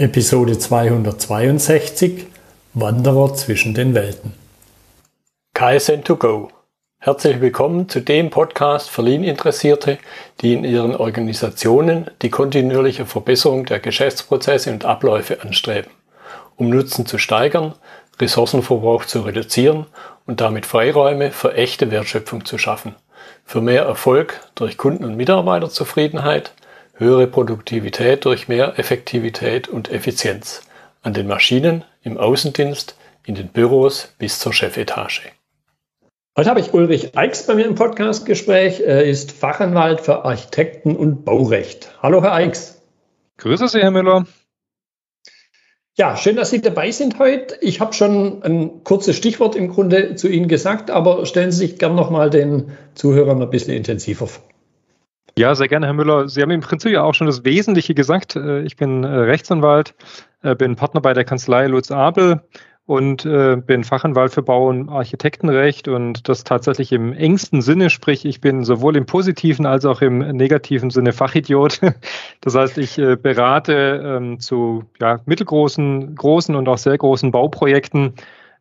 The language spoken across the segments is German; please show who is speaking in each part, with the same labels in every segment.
Speaker 1: Episode 262 Wanderer zwischen den Welten. KSN2Go. Herzlich willkommen zu dem Podcast für Lean-Interessierte, die in ihren Organisationen die kontinuierliche Verbesserung der Geschäftsprozesse und Abläufe anstreben, um Nutzen zu steigern, Ressourcenverbrauch zu reduzieren und damit Freiräume für echte Wertschöpfung zu schaffen, für mehr Erfolg durch Kunden- und Mitarbeiterzufriedenheit – höhere Produktivität durch mehr Effektivität und Effizienz an den Maschinen, im Außendienst, in den Büros bis zur Chefetage.
Speaker 2: Heute habe ich Ulrich Eichs bei mir im Podcastgespräch. Er ist Fachanwalt für Architekten- und Baurecht. Hallo, Herr Eichs.
Speaker 3: Grüße Sie, Herr Müller.
Speaker 2: Ja, schön, dass Sie dabei sind heute. Ich habe schon ein kurzes Stichwort im Grunde zu Ihnen gesagt, aber stellen Sie sich gern noch mal den Zuhörern ein bisschen intensiver vor.
Speaker 3: Ja, sehr gerne, Herr Müller. Sie haben im Prinzip ja auch schon das Wesentliche gesagt. Äh, ich bin äh, Rechtsanwalt, äh, bin Partner bei der Kanzlei Lutz Abel und bin Fachanwalt für Bau- und Architektenrecht und das tatsächlich im engsten Sinne, sprich, ich bin sowohl im positiven als auch im negativen Sinne Fachidiot. Das heißt, ich berate ähm, zu ja, mittelgroßen, großen und auch sehr großen Bauprojekten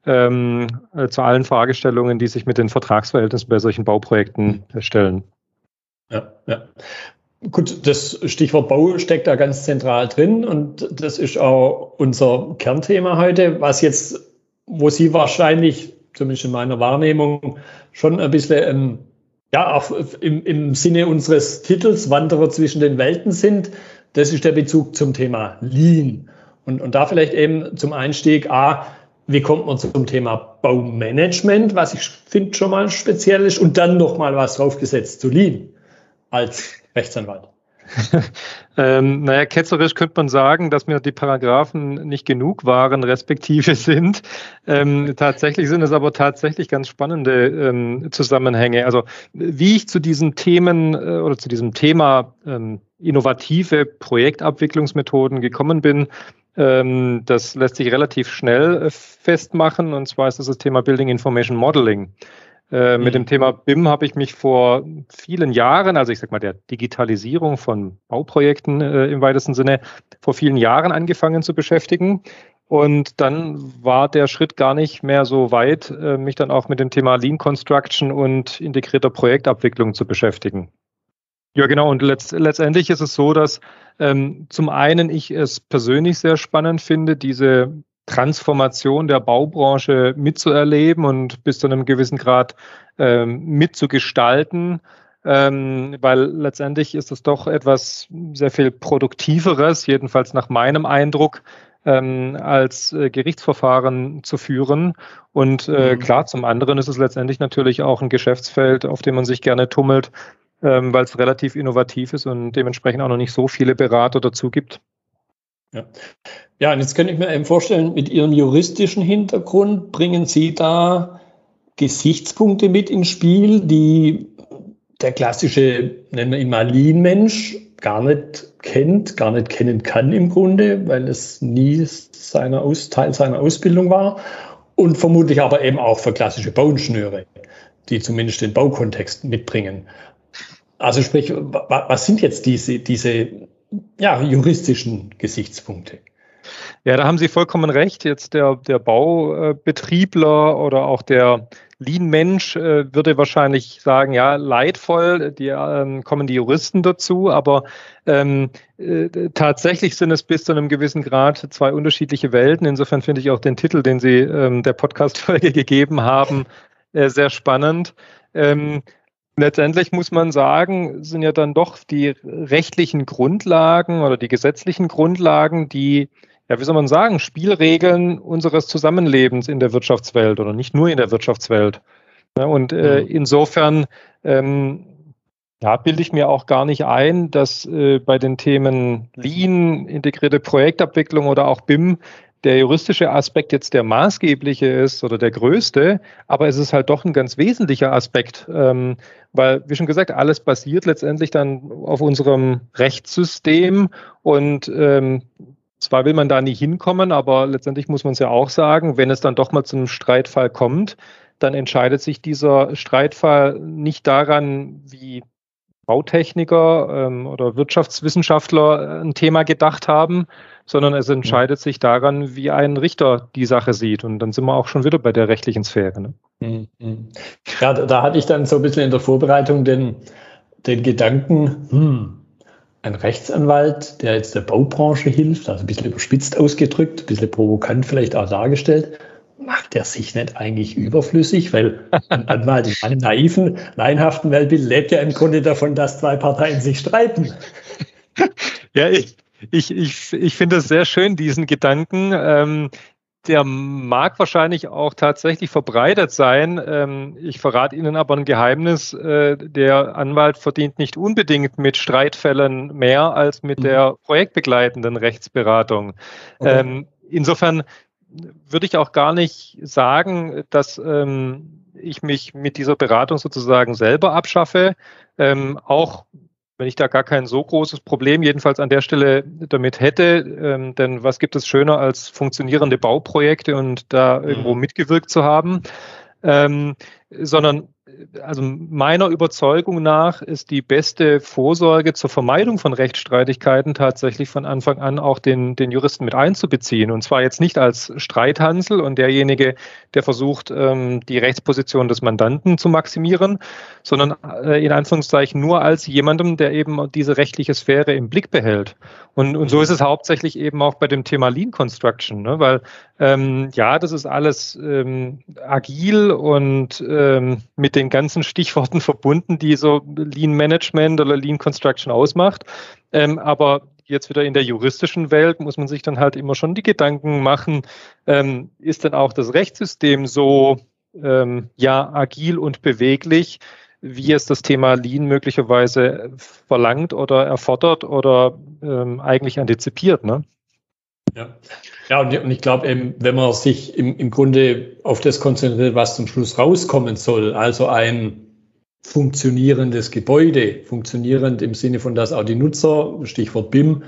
Speaker 3: ähm, zu allen Fragestellungen, die sich mit den Vertragsverhältnissen bei solchen Bauprojekten stellen.
Speaker 2: Ja, ja. Gut, das Stichwort Bau steckt da ganz zentral drin und das ist auch unser Kernthema heute, was jetzt, wo Sie wahrscheinlich, zumindest in meiner Wahrnehmung, schon ein bisschen, ähm, ja, auch im, im Sinne unseres Titels Wanderer zwischen den Welten sind. Das ist der Bezug zum Thema Lean. Und, und da vielleicht eben zum Einstieg, A, wie kommt man zum Thema Baumanagement, was ich finde schon mal speziell ist, und dann nochmal was draufgesetzt zu Lean als Rechtsanwalt?
Speaker 3: ähm, naja, ketzerisch könnte man sagen, dass mir die Paragraphen nicht genug waren, respektive sind. Ähm, tatsächlich sind es aber tatsächlich ganz spannende ähm, Zusammenhänge. Also wie ich zu diesen Themen äh, oder zu diesem Thema ähm, innovative Projektabwicklungsmethoden gekommen bin, ähm, das lässt sich relativ schnell äh, festmachen. Und zwar ist das das Thema Building Information Modeling. Äh, mit dem mhm. Thema BIM habe ich mich vor vielen Jahren, also ich sag mal der Digitalisierung von Bauprojekten äh, im weitesten Sinne, vor vielen Jahren angefangen zu beschäftigen. Und dann war der Schritt gar nicht mehr so weit, äh, mich dann auch mit dem Thema Lean Construction und integrierter Projektabwicklung zu beschäftigen. Ja, genau. Und letzt, letztendlich ist es so, dass ähm, zum einen ich es persönlich sehr spannend finde, diese Transformation der Baubranche mitzuerleben und bis zu einem gewissen Grad ähm, mitzugestalten, ähm, weil letztendlich ist es doch etwas sehr viel Produktiveres, jedenfalls nach meinem Eindruck, ähm, als äh, Gerichtsverfahren zu führen. Und äh, mhm. klar, zum anderen ist es letztendlich natürlich auch ein Geschäftsfeld, auf dem man sich gerne tummelt, ähm, weil es relativ innovativ ist und dementsprechend auch noch nicht so viele Berater dazu gibt.
Speaker 2: Ja. ja, und jetzt kann ich mir eben vorstellen, mit Ihrem juristischen Hintergrund bringen Sie da Gesichtspunkte mit ins Spiel, die der klassische, nennen wir ihn mal Lean-Mensch, gar nicht kennt, gar nicht kennen kann im Grunde, weil es nie seiner Aus, Teil seiner Ausbildung war. Und vermutlich aber eben auch für klassische Bauingenieure, die zumindest den Baukontext mitbringen. Also sprich, was sind jetzt diese, diese ja, juristischen Gesichtspunkte.
Speaker 3: Ja, da haben Sie vollkommen recht. Jetzt der, der Baubetriebler oder auch der Lean-Mensch äh, würde wahrscheinlich sagen, ja, leidvoll, die, ähm, kommen die Juristen dazu, aber ähm, äh, tatsächlich sind es bis zu einem gewissen Grad zwei unterschiedliche Welten. Insofern finde ich auch den Titel, den Sie ähm, der Podcast-Folge gegeben haben, äh, sehr spannend. Letztendlich muss man sagen, sind ja dann doch die rechtlichen Grundlagen oder die gesetzlichen Grundlagen, die, ja, wie soll man sagen, Spielregeln unseres Zusammenlebens in der Wirtschaftswelt oder nicht nur in der Wirtschaftswelt. Und äh, mhm. insofern ähm, ja, bilde ich mir auch gar nicht ein, dass äh, bei den Themen Lean, integrierte Projektabwicklung oder auch BIM der juristische Aspekt jetzt der maßgebliche ist oder der größte, aber es ist halt doch ein ganz wesentlicher Aspekt, ähm, weil, wie schon gesagt, alles basiert letztendlich dann auf unserem Rechtssystem und ähm, zwar will man da nie hinkommen, aber letztendlich muss man es ja auch sagen, wenn es dann doch mal zu einem Streitfall kommt, dann entscheidet sich dieser Streitfall nicht daran, wie Bautechniker ähm, oder Wirtschaftswissenschaftler ein Thema gedacht haben, sondern es entscheidet sich daran, wie ein Richter die Sache sieht. Und dann sind wir auch schon wieder bei der rechtlichen Sphäre. Ne?
Speaker 2: Mhm, mhm. Ja, da, da hatte ich dann so ein bisschen in der Vorbereitung den, den Gedanken, hm, ein Rechtsanwalt, der jetzt der Baubranche hilft, also ein bisschen überspitzt ausgedrückt, ein bisschen provokant vielleicht auch dargestellt, macht er sich nicht eigentlich überflüssig? Weil ein Anwalt in einem naiven, laienhaften Weltbild lebt ja im Grunde davon, dass zwei Parteien sich streiten.
Speaker 3: Ja, ich, ich, ich, ich finde es sehr schön, diesen Gedanken. Ähm, der mag wahrscheinlich auch tatsächlich verbreitet sein. Ähm, ich verrate Ihnen aber ein Geheimnis. Äh, der Anwalt verdient nicht unbedingt mit Streitfällen mehr als mit mhm. der projektbegleitenden Rechtsberatung. Okay. Ähm, insofern würde ich auch gar nicht sagen, dass ähm, ich mich mit dieser Beratung sozusagen selber abschaffe. auch wenn ich da gar kein so großes Problem jedenfalls an der Stelle damit hätte, ähm, denn was gibt es schöner als funktionierende Bauprojekte und da irgendwo mhm. mitgewirkt zu haben, ähm, sondern also meiner Überzeugung nach ist die beste Vorsorge zur Vermeidung von Rechtsstreitigkeiten tatsächlich von Anfang an auch den, den Juristen mit einzubeziehen. Und zwar jetzt nicht als Streithansel und derjenige, der versucht, ähm, die Rechtsposition des Mandanten zu maximieren, sondern äh, in Anführungszeichen nur als jemandem, der eben diese rechtliche Sphäre im Blick behält. Und, und so ist es hauptsächlich eben auch bei dem Thema Lean Construction, ne? weil ähm, ja, das ist alles ähm, agil und ähm, mit den ganzen Stichworten verbunden, die so Lean Management oder Lean Construction ausmacht. Ähm, aber jetzt wieder in der juristischen Welt muss man sich dann halt immer schon die Gedanken machen, ähm, ist denn auch das Rechtssystem so ähm, ja agil und beweglich, wie es das Thema Lean möglicherweise verlangt oder erfordert oder ähm, eigentlich antizipiert. Ne?
Speaker 2: Ja, ja und, und ich glaube eben, wenn man sich im, im Grunde auf das konzentriert, was zum Schluss rauskommen soll, also ein funktionierendes Gebäude, funktionierend im Sinne von, dass auch die Nutzer, Stichwort BIM,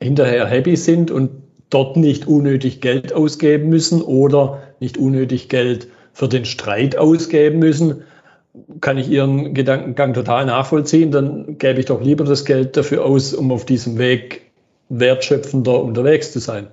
Speaker 2: hinterher happy sind und dort nicht unnötig Geld ausgeben müssen oder nicht unnötig Geld für den Streit ausgeben müssen, kann ich Ihren Gedankengang total nachvollziehen. Dann gäbe ich doch lieber das Geld dafür aus, um auf diesem Weg wertschöpfender unterwegs zu sein.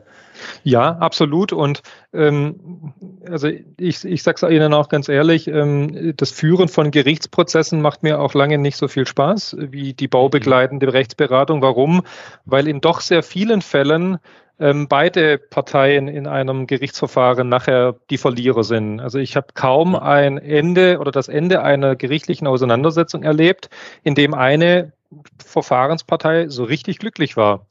Speaker 3: Ja, absolut. Und ähm, also ich, ich sage es Ihnen auch ganz ehrlich, ähm, das Führen von Gerichtsprozessen macht mir auch lange nicht so viel Spaß wie die baubegleitende Rechtsberatung. Warum? Weil in doch sehr vielen Fällen ähm, beide Parteien in einem Gerichtsverfahren nachher die Verlierer sind. Also ich habe kaum ein Ende oder das Ende einer gerichtlichen Auseinandersetzung erlebt, in dem eine Verfahrenspartei so richtig glücklich war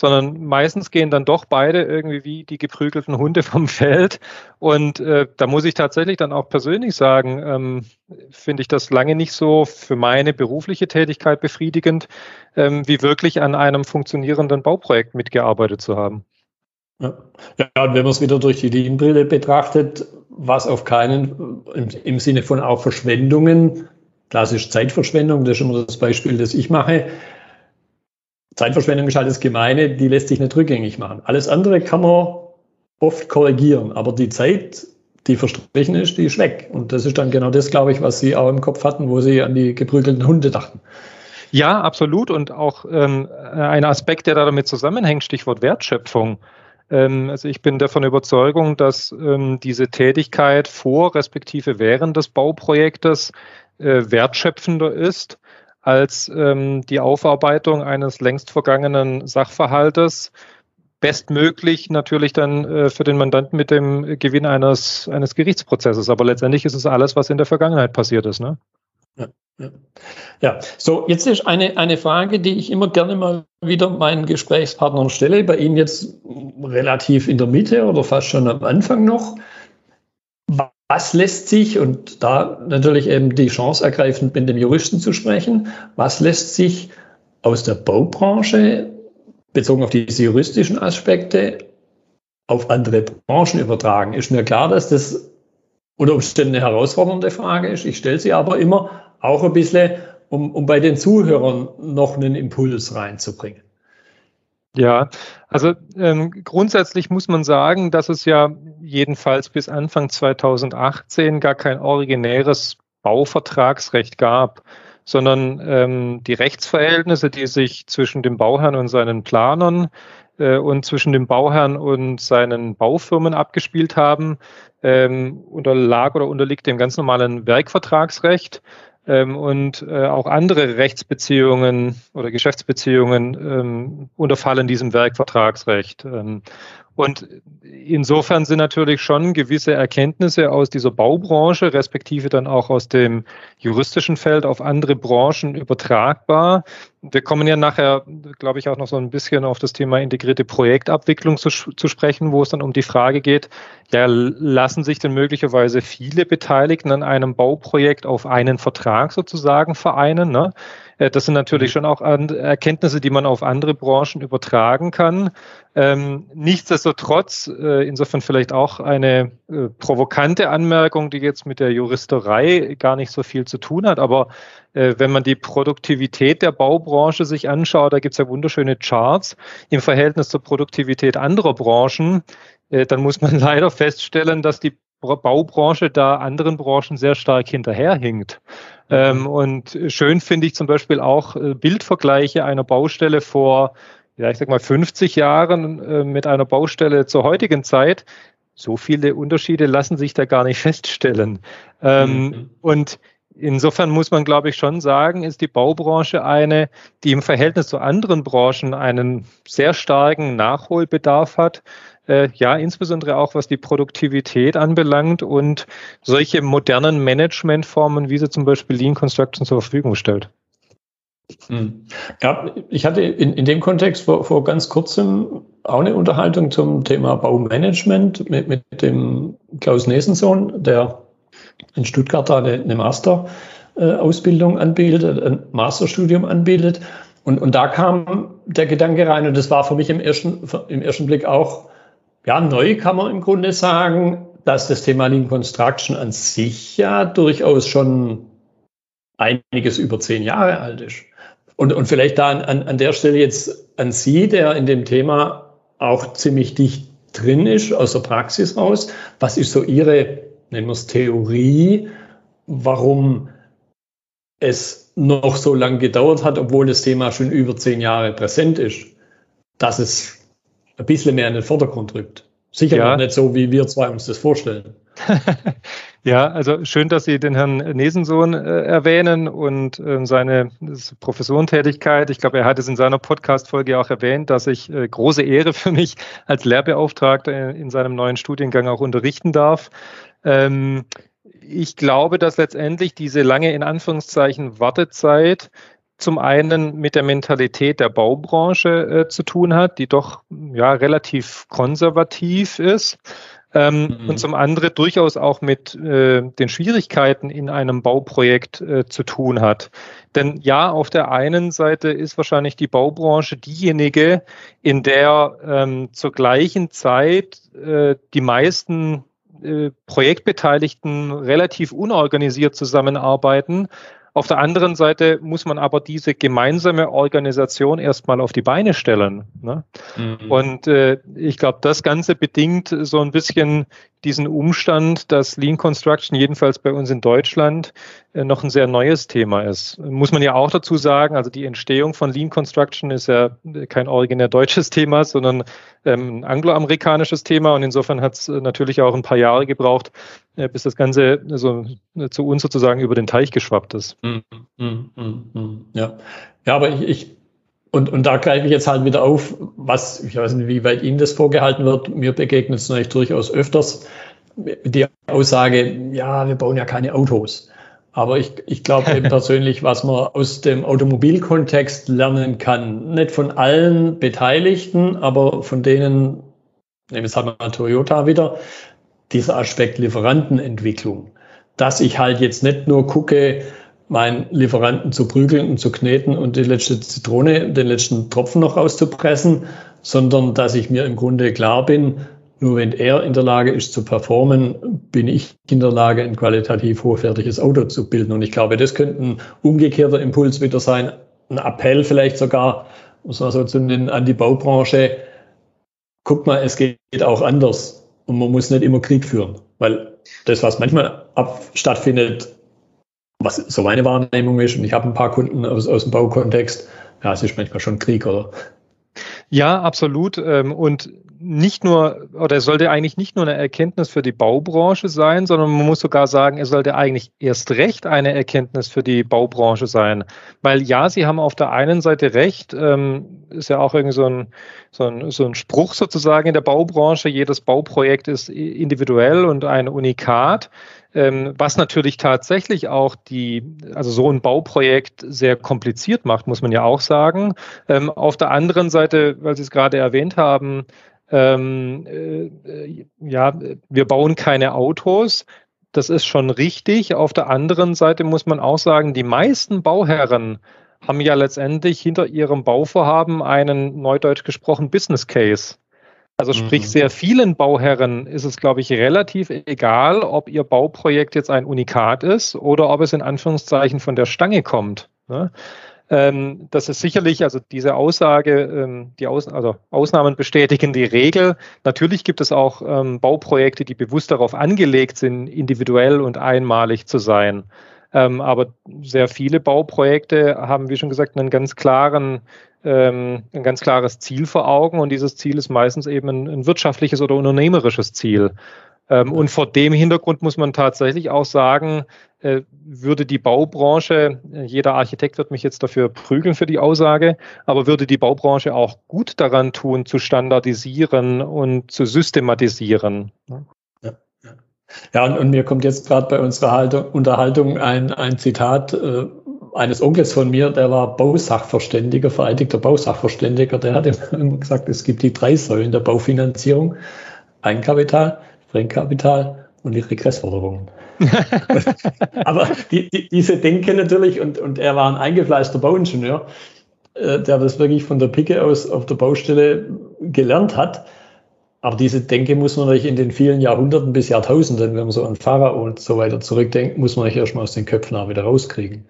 Speaker 3: sondern meistens gehen dann doch beide irgendwie wie die geprügelten Hunde vom Feld. Und äh, da muss ich tatsächlich dann auch persönlich sagen, ähm, finde ich das lange nicht so für meine berufliche Tätigkeit befriedigend, ähm, wie wirklich an einem funktionierenden Bauprojekt mitgearbeitet zu haben.
Speaker 2: Ja, ja und wenn man es wieder durch die Lean-Brille betrachtet, was auf keinen, im, im Sinne von auch Verschwendungen, klassisch Zeitverschwendung, das ist immer das Beispiel, das ich mache, Zeitverschwendung ist halt das Gemeine, die lässt sich nicht rückgängig machen. Alles andere kann man oft korrigieren, aber die Zeit, die verstrichen ist, die ist weg. Und das ist dann genau das, glaube ich, was Sie auch im Kopf hatten, wo Sie an die geprügelten Hunde dachten.
Speaker 3: Ja, absolut. Und auch ähm, ein Aspekt, der damit zusammenhängt, Stichwort Wertschöpfung. Ähm, also ich bin davon Überzeugung, dass ähm, diese Tätigkeit vor respektive während des Bauprojektes äh, wertschöpfender ist als ähm, die Aufarbeitung eines längst vergangenen Sachverhaltes. Bestmöglich natürlich dann äh, für den Mandanten mit dem Gewinn eines, eines Gerichtsprozesses. Aber letztendlich ist es alles, was in der Vergangenheit passiert ist. Ne?
Speaker 2: Ja, ja. ja, so jetzt ist eine, eine Frage, die ich immer gerne mal wieder meinen Gesprächspartnern stelle. Bei Ihnen jetzt relativ in der Mitte oder fast schon am Anfang noch. Was lässt sich, und da natürlich eben die Chance ergreifend mit dem Juristen zu sprechen, was lässt sich aus der Baubranche bezogen auf diese juristischen Aspekte auf andere Branchen übertragen? Ist mir klar, dass das unter Umständen eine herausfordernde Frage ist. Ich stelle sie aber immer auch ein bisschen, um, um bei den Zuhörern noch einen Impuls reinzubringen.
Speaker 3: Ja, also ähm, grundsätzlich muss man sagen, dass es ja jedenfalls bis Anfang 2018 gar kein originäres Bauvertragsrecht gab, sondern ähm, die Rechtsverhältnisse, die sich zwischen dem Bauherrn und seinen Planern äh, und zwischen dem Bauherrn und seinen Baufirmen abgespielt haben, ähm, unterlag oder unterliegt dem ganz normalen Werkvertragsrecht und äh, auch andere Rechtsbeziehungen oder Geschäftsbeziehungen ähm, unterfallen diesem Werkvertragsrecht. Und insofern sind natürlich schon gewisse Erkenntnisse aus dieser Baubranche, respektive dann auch aus dem juristischen Feld auf andere Branchen übertragbar. Wir kommen ja nachher, glaube ich, auch noch so ein bisschen auf das Thema integrierte Projektabwicklung zu, zu sprechen, wo es dann um die Frage geht, ja, lassen sich denn möglicherweise viele Beteiligten an einem Bauprojekt auf einen Vertrag sozusagen vereinen? Ne? Äh, das sind natürlich mhm. schon auch Erkenntnisse, die man auf andere Branchen übertragen kann. Ähm, nichtsdestotrotz, äh, insofern vielleicht auch eine äh, provokante Anmerkung, die jetzt mit der Juristerei gar nicht so viel zu tun hat, aber wenn man die Produktivität der Baubranche sich anschaut, da gibt es ja wunderschöne Charts im Verhältnis zur Produktivität anderer Branchen, dann muss man leider feststellen, dass die Baubranche da anderen Branchen sehr stark hinterherhinkt. Ähm, und schön finde ich zum Beispiel auch äh, Bildvergleiche einer Baustelle vor, ja, ich sag mal 50 Jahren äh, mit einer Baustelle zur heutigen Zeit. So viele Unterschiede lassen sich da gar nicht feststellen. Ähm, mhm. Und insofern muss man, glaube ich, schon sagen, ist die Baubranche eine, die im Verhältnis zu anderen Branchen einen sehr starken Nachholbedarf hat äh, ja, insbesondere auch was die Produktivität anbelangt und solche modernen Managementformen, wie sie zum Beispiel Lean Construction zur Verfügung stellt.
Speaker 2: Hm. Ja, ich hatte in, in dem Kontext vor, vor ganz kurzem auch eine Unterhaltung zum Thema Baumanagement mit, mit dem Klaus Nesensohn, der in Stuttgart da eine, eine Master-Ausbildung anbietet, ein Masterstudium anbietet. Und, und da kam der Gedanke rein, und das war für mich im ersten, im ersten Blick auch ja, neu kann man im Grunde sagen, dass das Thema Lean Construction an sich ja durchaus schon einiges über zehn Jahre alt ist. Und, und vielleicht da an, an der Stelle jetzt an Sie, der in dem Thema auch ziemlich dicht drin ist, aus der Praxis raus. Was ist so Ihre, nennen wir es Theorie, warum es noch so lange gedauert hat, obwohl das Thema schon über zehn Jahre präsent ist, dass es ein bisschen mehr in den Vordergrund rückt. Sicher ja. nicht so, wie wir zwei uns das vorstellen.
Speaker 3: ja, also schön, dass Sie den Herrn Nesensohn äh, erwähnen und äh, seine Professorentätigkeit. Ich glaube, er hat es in seiner Podcast-Folge auch erwähnt, dass ich äh, große Ehre für mich als Lehrbeauftragter in seinem neuen Studiengang auch unterrichten darf. Ähm, ich glaube, dass letztendlich diese lange in Anführungszeichen Wartezeit zum einen mit der Mentalität der Baubranche äh, zu tun hat, die doch ja relativ konservativ ist. Ähm, mhm. Und zum anderen durchaus auch mit äh, den Schwierigkeiten in einem Bauprojekt äh, zu tun hat. Denn ja, auf der einen Seite ist wahrscheinlich die Baubranche diejenige, in der ähm, zur gleichen Zeit äh, die meisten äh, Projektbeteiligten relativ unorganisiert zusammenarbeiten auf der anderen Seite muss man aber diese gemeinsame Organisation erstmal auf die Beine stellen. Ne? Mhm. Und äh, ich glaube, das Ganze bedingt so ein bisschen diesen Umstand, dass Lean Construction jedenfalls bei uns in Deutschland äh, noch ein sehr neues Thema ist. Muss man ja auch dazu sagen, also die Entstehung von Lean Construction ist ja kein originär deutsches Thema, sondern ähm, ein angloamerikanisches Thema und insofern hat es äh, natürlich auch ein paar Jahre gebraucht, äh, bis das Ganze so, zu uns sozusagen über den Teich geschwappt ist. Mm, mm,
Speaker 2: mm, ja. ja, aber ich, ich und, und da greife ich jetzt halt wieder auf, was, ich weiß nicht, wie weit Ihnen das vorgehalten wird. Mir begegnet es natürlich durchaus öfters die Aussage, ja, wir bauen ja keine Autos. Aber ich, ich glaube eben persönlich, was man aus dem Automobilkontext lernen kann, nicht von allen Beteiligten, aber von denen, nehmen wir es halt mal Toyota wieder, dieser Aspekt Lieferantenentwicklung. Dass ich halt jetzt nicht nur gucke, meinen Lieferanten zu prügeln und zu kneten und die letzte Zitrone, den letzten Tropfen noch rauszupressen, sondern dass ich mir im Grunde klar bin, nur wenn er in der Lage ist zu performen, bin ich in der Lage, ein qualitativ hochwertiges Auto zu bilden. Und ich glaube, das könnte ein umgekehrter Impuls wieder sein, ein Appell vielleicht sogar, muss man so zu nennen, an die Baubranche. Guck mal, es geht auch anders. Und man muss nicht immer Krieg führen, weil das, was manchmal ab, stattfindet, was so meine Wahrnehmung ist, und ich habe ein paar Kunden aus, aus dem Baukontext, ja, es ist manchmal schon Krieg, oder?
Speaker 3: Ja, absolut. Ähm, und nicht nur, oder es sollte eigentlich nicht nur eine Erkenntnis für die Baubranche sein, sondern man muss sogar sagen, es sollte eigentlich erst recht eine Erkenntnis für die Baubranche sein. Weil ja, Sie haben auf der einen Seite recht, ähm, ist ja auch irgendwie so ein, so, ein, so ein Spruch sozusagen in der Baubranche, jedes Bauprojekt ist individuell und ein Unikat. Ähm, was natürlich tatsächlich auch die, also so ein Bauprojekt sehr kompliziert macht, muss man ja auch sagen. Ähm, auf der anderen Seite, weil Sie es gerade erwähnt haben, ähm, äh, ja, wir bauen keine Autos. Das ist schon richtig. Auf der anderen Seite muss man auch sagen, die meisten Bauherren haben ja letztendlich hinter ihrem Bauvorhaben einen neudeutsch gesprochen Business Case. Also sprich, mhm. sehr vielen Bauherren ist es, glaube ich, relativ egal, ob ihr Bauprojekt jetzt ein Unikat ist oder ob es in Anführungszeichen von der Stange kommt. Ne? Ähm, das ist sicherlich, also diese Aussage, ähm, die Aus, also Ausnahmen bestätigen die Regel. Natürlich gibt es auch ähm, Bauprojekte, die bewusst darauf angelegt sind, individuell und einmalig zu sein. Ähm, aber sehr viele Bauprojekte haben, wie schon gesagt, einen ganz klaren, ähm, ein ganz klares Ziel vor Augen und dieses Ziel ist meistens eben ein, ein wirtschaftliches oder unternehmerisches Ziel. Ähm, und vor dem Hintergrund muss man tatsächlich auch sagen, äh, würde die Baubranche, äh, jeder Architekt wird mich jetzt dafür prügeln für die Aussage, aber würde die Baubranche auch gut daran tun, zu standardisieren und zu systematisieren.
Speaker 2: Ja, und, und, mir kommt jetzt gerade bei unserer Haltung, Unterhaltung ein, ein Zitat äh, eines Onkels von mir, der war Bausachverständiger, vereidigter Bausachverständiger, der hat immer gesagt, es gibt die drei Säulen der Baufinanzierung. Eigenkapital, Fremdkapital und die Regressforderungen. Aber die, die, diese Denke natürlich, und, und er war ein eingefleißter Bauingenieur, äh, der das wirklich von der Picke aus auf der Baustelle gelernt hat. Aber diese Denke muss man natürlich in den vielen Jahrhunderten bis Jahrtausenden, wenn man so an Pharao und so weiter zurückdenkt, muss man natürlich erstmal aus den Köpfen auch wieder rauskriegen.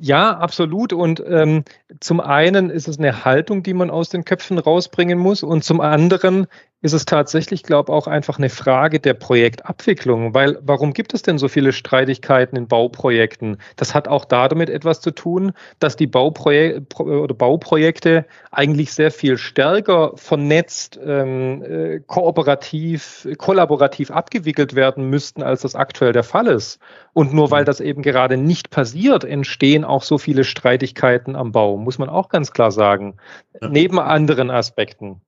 Speaker 3: Ja, absolut. Und ähm, zum einen ist es eine Haltung, die man aus den Köpfen rausbringen muss. Und zum anderen ist es tatsächlich, glaube ich, auch einfach eine Frage der Projektabwicklung. Weil warum gibt es denn so viele Streitigkeiten in Bauprojekten? Das hat auch damit etwas zu tun, dass die Bauprojek Bauprojekte eigentlich sehr viel stärker vernetzt, ähm, äh, kooperativ, kollaborativ abgewickelt werden müssten, als das aktuell der Fall ist. Und nur weil mhm. das eben gerade nicht passiert, entstehen auch so viele Streitigkeiten am Bau, muss man auch ganz klar sagen. Ja. Neben anderen Aspekten.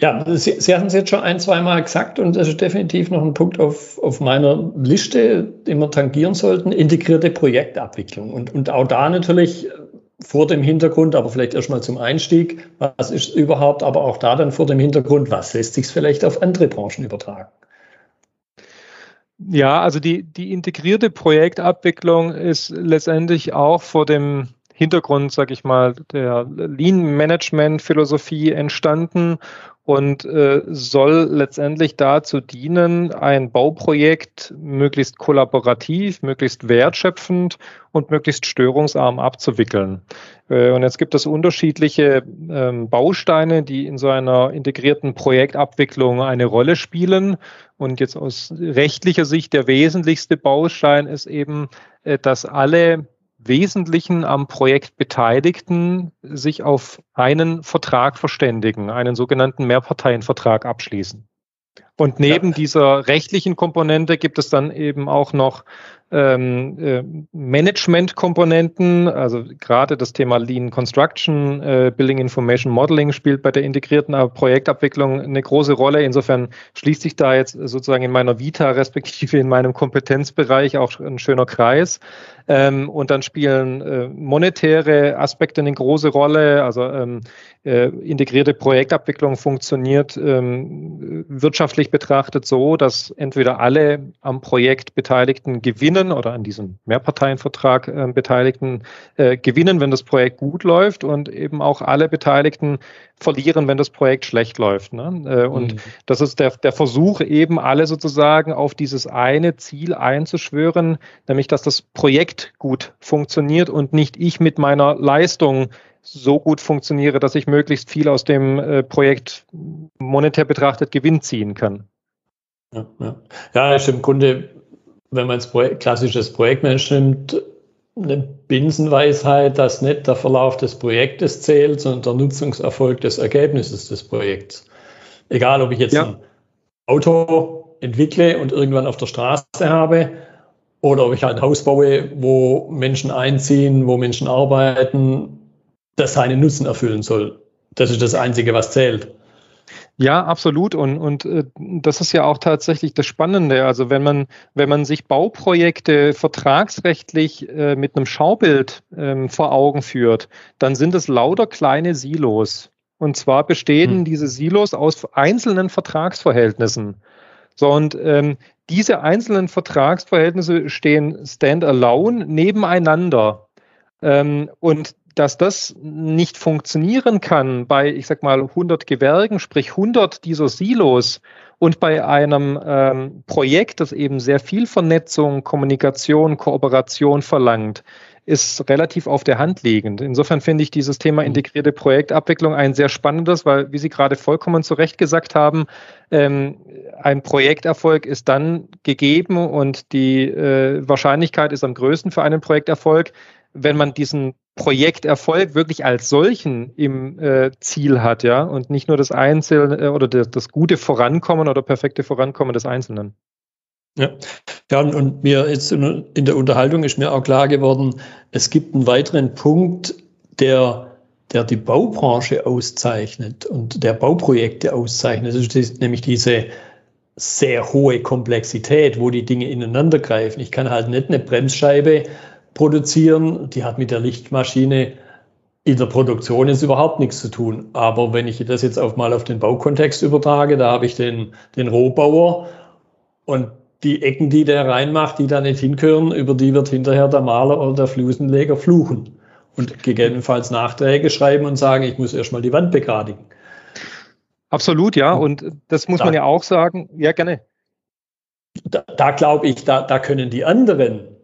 Speaker 2: Ja, Sie, Sie hatten es jetzt schon ein, zwei Mal gesagt und das ist definitiv noch ein Punkt auf, auf meiner Liste, den wir tangieren sollten, integrierte Projektabwicklung. Und, und auch da natürlich vor dem Hintergrund, aber vielleicht erstmal zum Einstieg, was ist überhaupt, aber auch da dann vor dem Hintergrund, was lässt sich vielleicht auf andere Branchen übertragen?
Speaker 3: Ja, also die, die integrierte Projektabwicklung ist letztendlich auch vor dem Hintergrund, sage ich mal, der Lean-Management-Philosophie entstanden und äh, soll letztendlich dazu dienen, ein Bauprojekt möglichst kollaborativ, möglichst wertschöpfend und möglichst störungsarm abzuwickeln. Äh, und jetzt gibt es unterschiedliche ähm, Bausteine, die in so einer integrierten Projektabwicklung eine Rolle spielen. Und jetzt aus rechtlicher Sicht der wesentlichste Baustein ist eben, äh, dass alle Wesentlichen am Projekt Beteiligten sich auf einen Vertrag verständigen, einen sogenannten Mehrparteienvertrag abschließen. Und neben ja. dieser rechtlichen Komponente gibt es dann eben auch noch ähm, äh, Management-Komponenten, also gerade das Thema Lean Construction, äh, Building Information Modeling spielt bei der integrierten Projektabwicklung eine große Rolle. Insofern schließt sich da jetzt sozusagen in meiner Vita respektive in meinem Kompetenzbereich auch ein schöner Kreis. Ähm, und dann spielen äh, monetäre Aspekte eine große Rolle. Also ähm, äh, integrierte Projektabwicklung funktioniert ähm, wirtschaftlich betrachtet so, dass entweder alle am Projekt Beteiligten gewinnen oder an diesem Mehrparteienvertrag äh, Beteiligten äh, gewinnen, wenn das Projekt gut läuft und eben auch alle Beteiligten verlieren, wenn das Projekt schlecht läuft. Ne? Äh, und mhm. das ist der, der Versuch, eben alle sozusagen auf dieses eine Ziel einzuschwören, nämlich dass das Projekt gut funktioniert und nicht ich mit meiner Leistung so gut funktioniere, dass ich möglichst viel aus dem äh, Projekt monetär betrachtet Gewinn ziehen kann.
Speaker 2: Ja, ja. ja, ist im Grunde wenn man jetzt Projekt, klassisches Projektmanagement nimmt, eine Binsenweisheit, dass nicht der Verlauf des Projektes zählt, sondern der Nutzungserfolg des Ergebnisses des Projekts. Egal, ob ich jetzt ja. ein Auto entwickle und irgendwann auf der Straße habe oder ob ich halt ein Haus baue, wo Menschen einziehen, wo Menschen arbeiten, das seinen Nutzen erfüllen soll. Das ist das Einzige, was zählt.
Speaker 3: Ja, absolut. Und, und äh, das ist ja auch tatsächlich das Spannende. Also wenn man, wenn man sich Bauprojekte vertragsrechtlich äh, mit einem Schaubild ähm, vor Augen führt, dann sind es lauter kleine Silos. Und zwar bestehen hm. diese Silos aus einzelnen Vertragsverhältnissen. So, und ähm, diese einzelnen Vertragsverhältnisse stehen standalone nebeneinander. Ähm, und dass das nicht funktionieren kann bei, ich sag mal, 100 Gewerken, sprich 100 dieser Silos und bei einem ähm, Projekt, das eben sehr viel Vernetzung, Kommunikation, Kooperation verlangt, ist relativ auf der Hand liegend. Insofern finde ich dieses Thema mhm. integrierte Projektabwicklung ein sehr spannendes, weil, wie Sie gerade vollkommen zu Recht gesagt haben, ähm, ein Projekterfolg ist dann gegeben und die äh, Wahrscheinlichkeit ist am größten für einen Projekterfolg, wenn man diesen Projekterfolg wirklich als solchen im äh, Ziel hat, ja, und nicht nur das Einzelne äh, oder das, das, gute Vorankommen oder perfekte Vorankommen des Einzelnen.
Speaker 2: Ja, ja und, mir jetzt in, in der Unterhaltung ist mir auch klar geworden, es gibt einen weiteren Punkt, der, der die Baubranche auszeichnet und der Bauprojekte auszeichnet. Das ist nämlich diese sehr hohe Komplexität, wo die Dinge ineinander greifen. Ich kann halt nicht eine Bremsscheibe produzieren. Die hat mit der Lichtmaschine in der Produktion jetzt überhaupt nichts zu tun. Aber wenn ich das jetzt auf mal auf den Baukontext übertrage, da habe ich den, den Rohbauer und die Ecken, die der reinmacht, die da nicht hinkören, über die wird hinterher der Maler oder der Flusenleger fluchen und gegebenenfalls Nachträge schreiben und sagen, ich muss erstmal die Wand begradigen.
Speaker 3: Absolut, ja. Und das muss da, man ja auch sagen. Ja, gerne.
Speaker 2: Da, da glaube ich, da, da können die anderen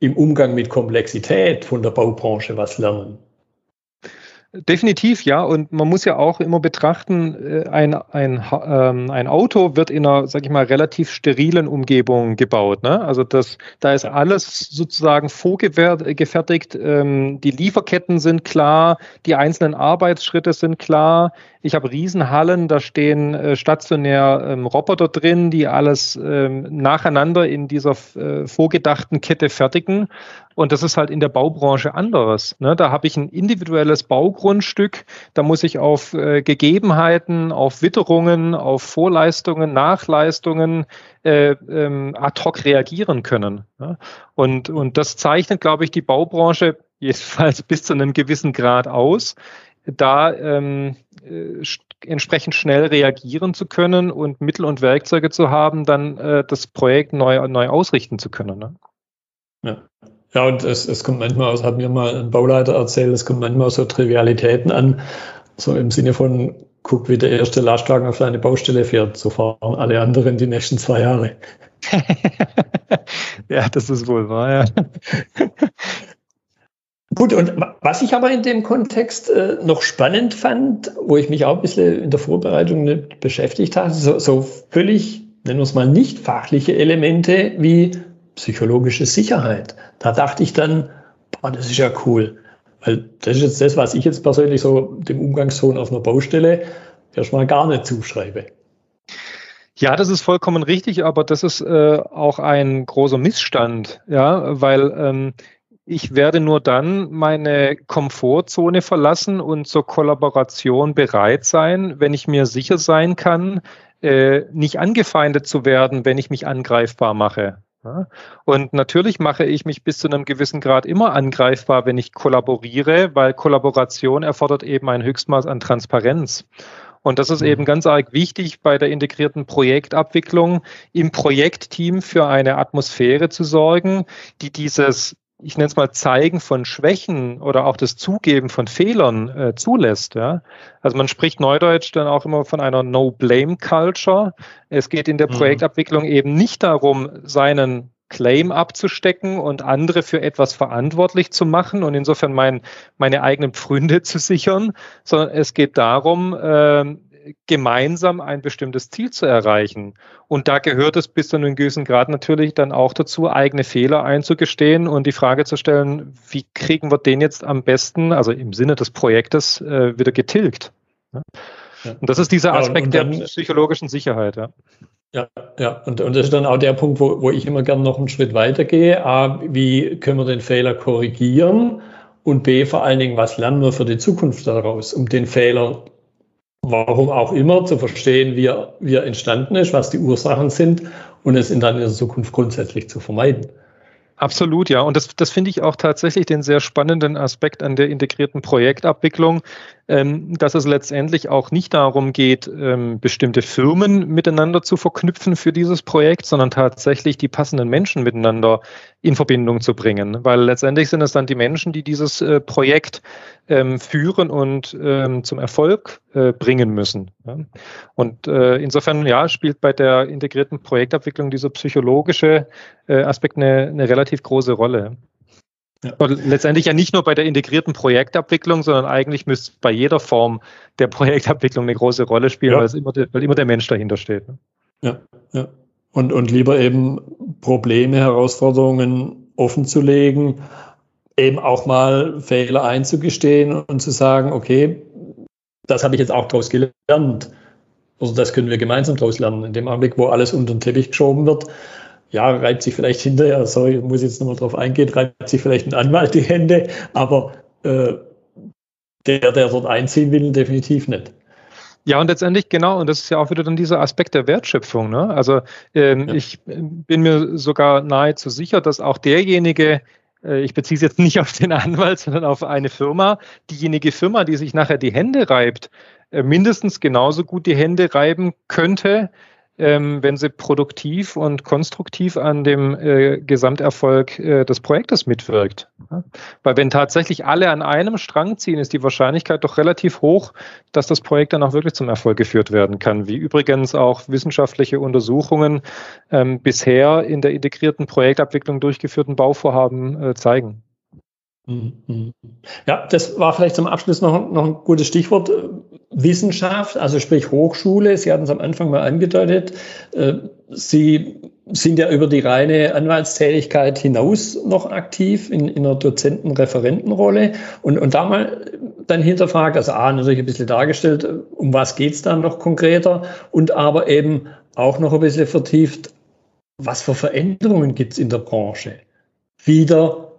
Speaker 2: im Umgang mit Komplexität von der Baubranche was lernen.
Speaker 3: Definitiv, ja. Und man muss ja auch immer betrachten, äh, ein, ein, ähm, ein Auto wird in einer, sag ich mal, relativ sterilen Umgebung gebaut. Ne? Also das, da ist alles sozusagen vorgefertigt. Ähm, die Lieferketten sind klar, die einzelnen Arbeitsschritte sind klar. Ich habe Riesenhallen, da stehen äh, stationär ähm, Roboter drin, die alles nacheinander in dieser äh, vorgedachten Kette fertigen. Und das ist halt in der Baubranche anderes. Ne? Da habe ich ein individuelles Baugrundstück, da muss ich auf äh, Gegebenheiten, auf Witterungen, auf Vorleistungen, Nachleistungen äh, ähm, ad hoc reagieren können. Ne? Und, und das zeichnet, glaube ich, die Baubranche jedenfalls bis zu einem gewissen Grad aus da ähm, äh, entsprechend schnell reagieren zu können und Mittel und Werkzeuge zu haben, dann äh, das Projekt neu, neu ausrichten zu können. Ne?
Speaker 2: Ja. Ja, und es, es kommt manchmal aus, hat mir mal ein Bauleiter erzählt, es kommt manchmal aus so Trivialitäten an, so im Sinne von, guck, wie der erste Lastwagen auf deine Baustelle fährt, so fahren alle anderen die nächsten zwei Jahre.
Speaker 3: ja, das ist wohl wahr, ja.
Speaker 2: Gut, und was ich aber in dem Kontext äh, noch spannend fand, wo ich mich auch ein bisschen in der Vorbereitung nicht beschäftigt habe, so, so völlig, nennen wir es mal, nicht fachliche Elemente wie psychologische Sicherheit. Da dachte ich dann, boah, das ist ja cool. Weil das ist jetzt das, was ich jetzt persönlich so dem Umgangston auf einer Baustelle erstmal gar nicht zuschreibe.
Speaker 3: Ja, das ist vollkommen richtig, aber das ist äh, auch ein großer Missstand, ja, weil ähm, ich werde nur dann meine Komfortzone verlassen und zur Kollaboration bereit sein, wenn ich mir sicher sein kann, äh, nicht angefeindet zu werden, wenn ich mich angreifbar mache. Und natürlich mache ich mich bis zu einem gewissen Grad immer angreifbar, wenn ich kollaboriere, weil Kollaboration erfordert eben ein Höchstmaß an Transparenz. Und das ist eben mhm. ganz arg wichtig bei der integrierten Projektabwicklung, im Projektteam für eine Atmosphäre zu sorgen, die dieses ich nenne es mal Zeigen von Schwächen oder auch das Zugeben von Fehlern äh, zulässt. Ja? Also man spricht neudeutsch dann auch immer von einer No-Blame-Culture. Es geht in der mhm. Projektabwicklung eben nicht darum, seinen Claim abzustecken und andere für etwas verantwortlich zu machen und insofern mein, meine eigenen Pfründe zu sichern, sondern es geht darum, äh, gemeinsam ein bestimmtes Ziel zu erreichen. Und da gehört es bis zu einem gewissen Grad natürlich dann auch dazu, eigene Fehler einzugestehen und die Frage zu stellen, wie kriegen wir den jetzt am besten, also im Sinne des Projektes, äh, wieder getilgt. Ja? Und das ist dieser Aspekt ja, dann, der psychologischen Sicherheit. Ja.
Speaker 2: Ja, ja, und, und das ist dann auch der Punkt, wo, wo ich immer gerne noch einen Schritt weitergehe. A, wie können wir den Fehler korrigieren? Und B, vor allen Dingen, was lernen wir für die Zukunft daraus, um den Fehler, warum auch immer, zu verstehen, wie er, wie er entstanden ist, was die Ursachen sind und es in dann Zukunft grundsätzlich zu vermeiden.
Speaker 3: Absolut, ja. Und das, das finde ich auch tatsächlich den sehr spannenden Aspekt an der integrierten Projektabwicklung, dass es letztendlich auch nicht darum geht, ähm, bestimmte Firmen miteinander zu verknüpfen für dieses Projekt, sondern tatsächlich die passenden Menschen miteinander in Verbindung zu bringen. Weil letztendlich sind es dann die Menschen, die dieses äh, Projekt ähm, führen und ähm, zum Erfolg äh, bringen müssen. Und äh, insofern ja, spielt bei der integrierten Projektabwicklung dieser psychologische Aspekt eine, eine relativ große Rolle. Ja. letztendlich ja nicht nur bei der integrierten Projektabwicklung, sondern eigentlich müsste bei jeder Form der Projektabwicklung eine große Rolle spielen, ja. weil, immer der, weil immer der Mensch dahinter steht. Ne?
Speaker 2: Ja, ja. Und, und lieber eben Probleme, Herausforderungen offen zu legen, eben auch mal Fehler einzugestehen und zu sagen, okay, das habe ich jetzt auch daraus gelernt. Also das können wir gemeinsam daraus lernen. In dem Augenblick, wo alles unter den Teppich geschoben wird, ja, reibt sich vielleicht hinterher, sorry, muss jetzt nochmal drauf eingehen, reibt sich vielleicht ein Anwalt die Hände, aber äh, der, der dort einziehen will, definitiv nicht.
Speaker 3: Ja, und letztendlich genau, und das ist ja auch wieder dann dieser Aspekt der Wertschöpfung. Ne? Also ähm, ja. ich bin mir sogar nahezu sicher, dass auch derjenige, äh, ich beziehe es jetzt nicht auf den Anwalt, sondern auf eine Firma, diejenige Firma, die sich nachher die Hände reibt, äh, mindestens genauso gut die Hände reiben könnte, ähm, wenn sie produktiv und konstruktiv an dem äh, Gesamterfolg äh, des Projektes mitwirkt. Ja? Weil wenn tatsächlich alle an einem Strang ziehen, ist die Wahrscheinlichkeit doch relativ hoch, dass das Projekt dann auch wirklich zum Erfolg geführt werden kann. Wie übrigens auch wissenschaftliche Untersuchungen ähm, bisher in der integrierten Projektabwicklung durchgeführten Bauvorhaben äh, zeigen.
Speaker 2: Mhm. Ja, das war vielleicht zum Abschluss noch, noch ein gutes Stichwort. Wissenschaft, also sprich Hochschule, Sie hatten es am Anfang mal angedeutet. Äh, Sie sind ja über die reine Anwaltstätigkeit hinaus noch aktiv in, in einer Dozenten-Referentenrolle und, und da mal dann hinterfragt, also A, natürlich ein bisschen dargestellt, um was geht's dann noch konkreter und aber eben auch noch ein bisschen vertieft, was für Veränderungen gibt's in der Branche? Wieder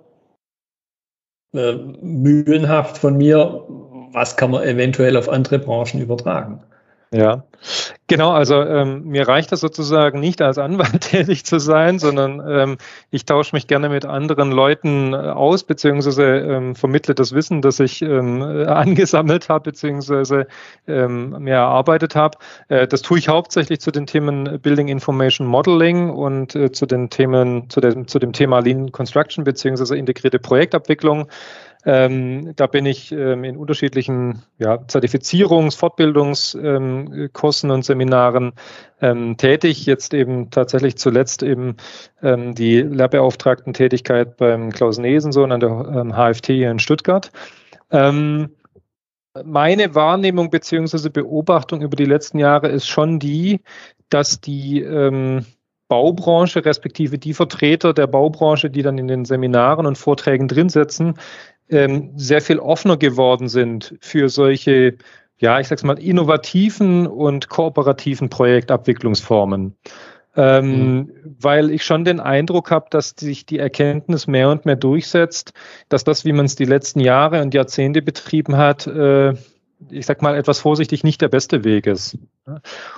Speaker 2: äh, mühenhaft von mir, was kann man eventuell auf andere Branchen übertragen.
Speaker 3: Ja, genau. Also ähm, mir reicht das sozusagen nicht als Anwalt tätig zu sein, sondern ähm, ich tausche mich gerne mit anderen Leuten äh, aus, beziehungsweise ähm, vermittle das Wissen, das ich ähm, angesammelt habe, beziehungsweise ähm, mir erarbeitet habe. Äh, das tue ich hauptsächlich zu den Themen Building Information Modeling und äh, zu den Themen, zu dem, zu dem Thema Lean Construction, beziehungsweise integrierte Projektabwicklung. Ähm, da bin ich ähm, in unterschiedlichen ja, Zertifizierungs-, Fortbildungskursen ähm, und Seminaren ähm, tätig. Jetzt eben tatsächlich zuletzt eben ähm, die Lehrbeauftragten-Tätigkeit beim Klaus Nesensohn an der HFT ähm, hier in Stuttgart. meine Wahrnehmung beziehungsweise Beobachtung über die letzten Jahre ist schon die, dass die Baubranche, respektive die Vertreter der Baubranche, die dann in den Seminaren und Vorträgen drin sitzen, ähm, sehr viel offener geworden sind für solche, ja, ich sag's mal, innovativen und kooperativen Projektabwicklungsformen. Ähm, mhm. Weil ich schon den Eindruck habe, dass sich die Erkenntnis mehr und mehr durchsetzt, dass das, wie man es die letzten Jahre und Jahrzehnte betrieben hat, äh, ich sag mal etwas vorsichtig, nicht der beste Weg ist.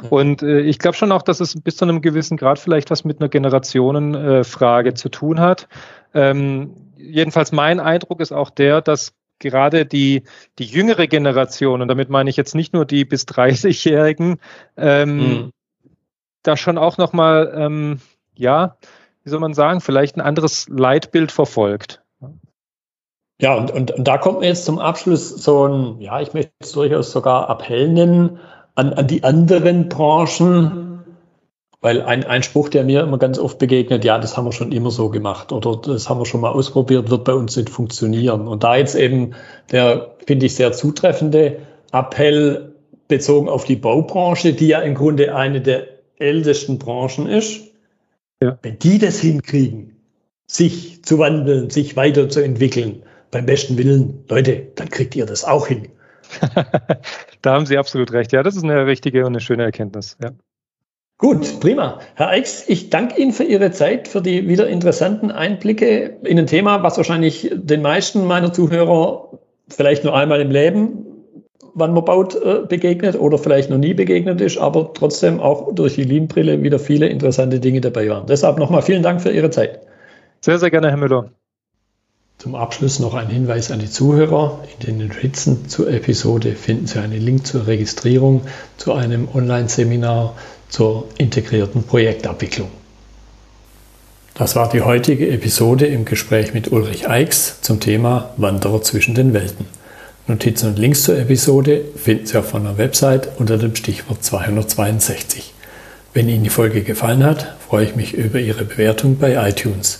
Speaker 3: Und äh, ich glaube schon auch, dass es bis zu einem gewissen Grad vielleicht was mit einer Generationenfrage äh, zu tun hat. Ähm, jedenfalls mein Eindruck ist auch der, dass gerade die, die jüngere Generation, und damit meine ich jetzt nicht nur die bis 30-Jährigen, ähm, mhm. da schon auch nochmal, ähm, ja, wie soll man sagen, vielleicht ein anderes Leitbild verfolgt.
Speaker 2: Ja, und, und, und da kommt mir jetzt zum Abschluss so ein, ja, ich möchte es durchaus sogar Appell nennen an, an die anderen Branchen, weil ein, ein Spruch, der mir immer ganz oft begegnet, ja, das haben wir schon immer so gemacht oder das haben wir schon mal ausprobiert, wird bei uns nicht funktionieren. Und da jetzt eben der, finde ich, sehr zutreffende Appell, bezogen auf die Baubranche, die ja im Grunde eine der ältesten Branchen ist. Ja. Wenn die das hinkriegen, sich zu wandeln, sich weiterzuentwickeln, beim besten Willen, Leute, dann kriegt ihr das auch hin.
Speaker 3: da haben Sie absolut recht. Ja, das ist eine richtige und eine schöne Erkenntnis. Ja.
Speaker 2: Gut, prima. Herr Eichs, ich danke Ihnen für Ihre Zeit, für die wieder interessanten Einblicke in ein Thema, was wahrscheinlich den meisten meiner Zuhörer vielleicht nur einmal im Leben, wann man baut, äh, begegnet oder vielleicht noch nie begegnet ist, aber trotzdem auch durch die Lean-Brille wieder viele interessante Dinge dabei waren. Deshalb nochmal vielen Dank für Ihre Zeit.
Speaker 3: Sehr, sehr gerne, Herr Müller.
Speaker 2: Zum Abschluss noch ein Hinweis an die Zuhörer. In den Notizen zur Episode finden Sie einen Link zur Registrierung zu einem Online-Seminar zur integrierten Projektabwicklung. Das war die heutige Episode im Gespräch mit Ulrich Eichs zum Thema Wanderer zwischen den Welten. Notizen und Links zur Episode finden Sie auf meiner Website unter dem Stichwort 262. Wenn Ihnen die Folge gefallen hat, freue ich mich über Ihre Bewertung bei iTunes.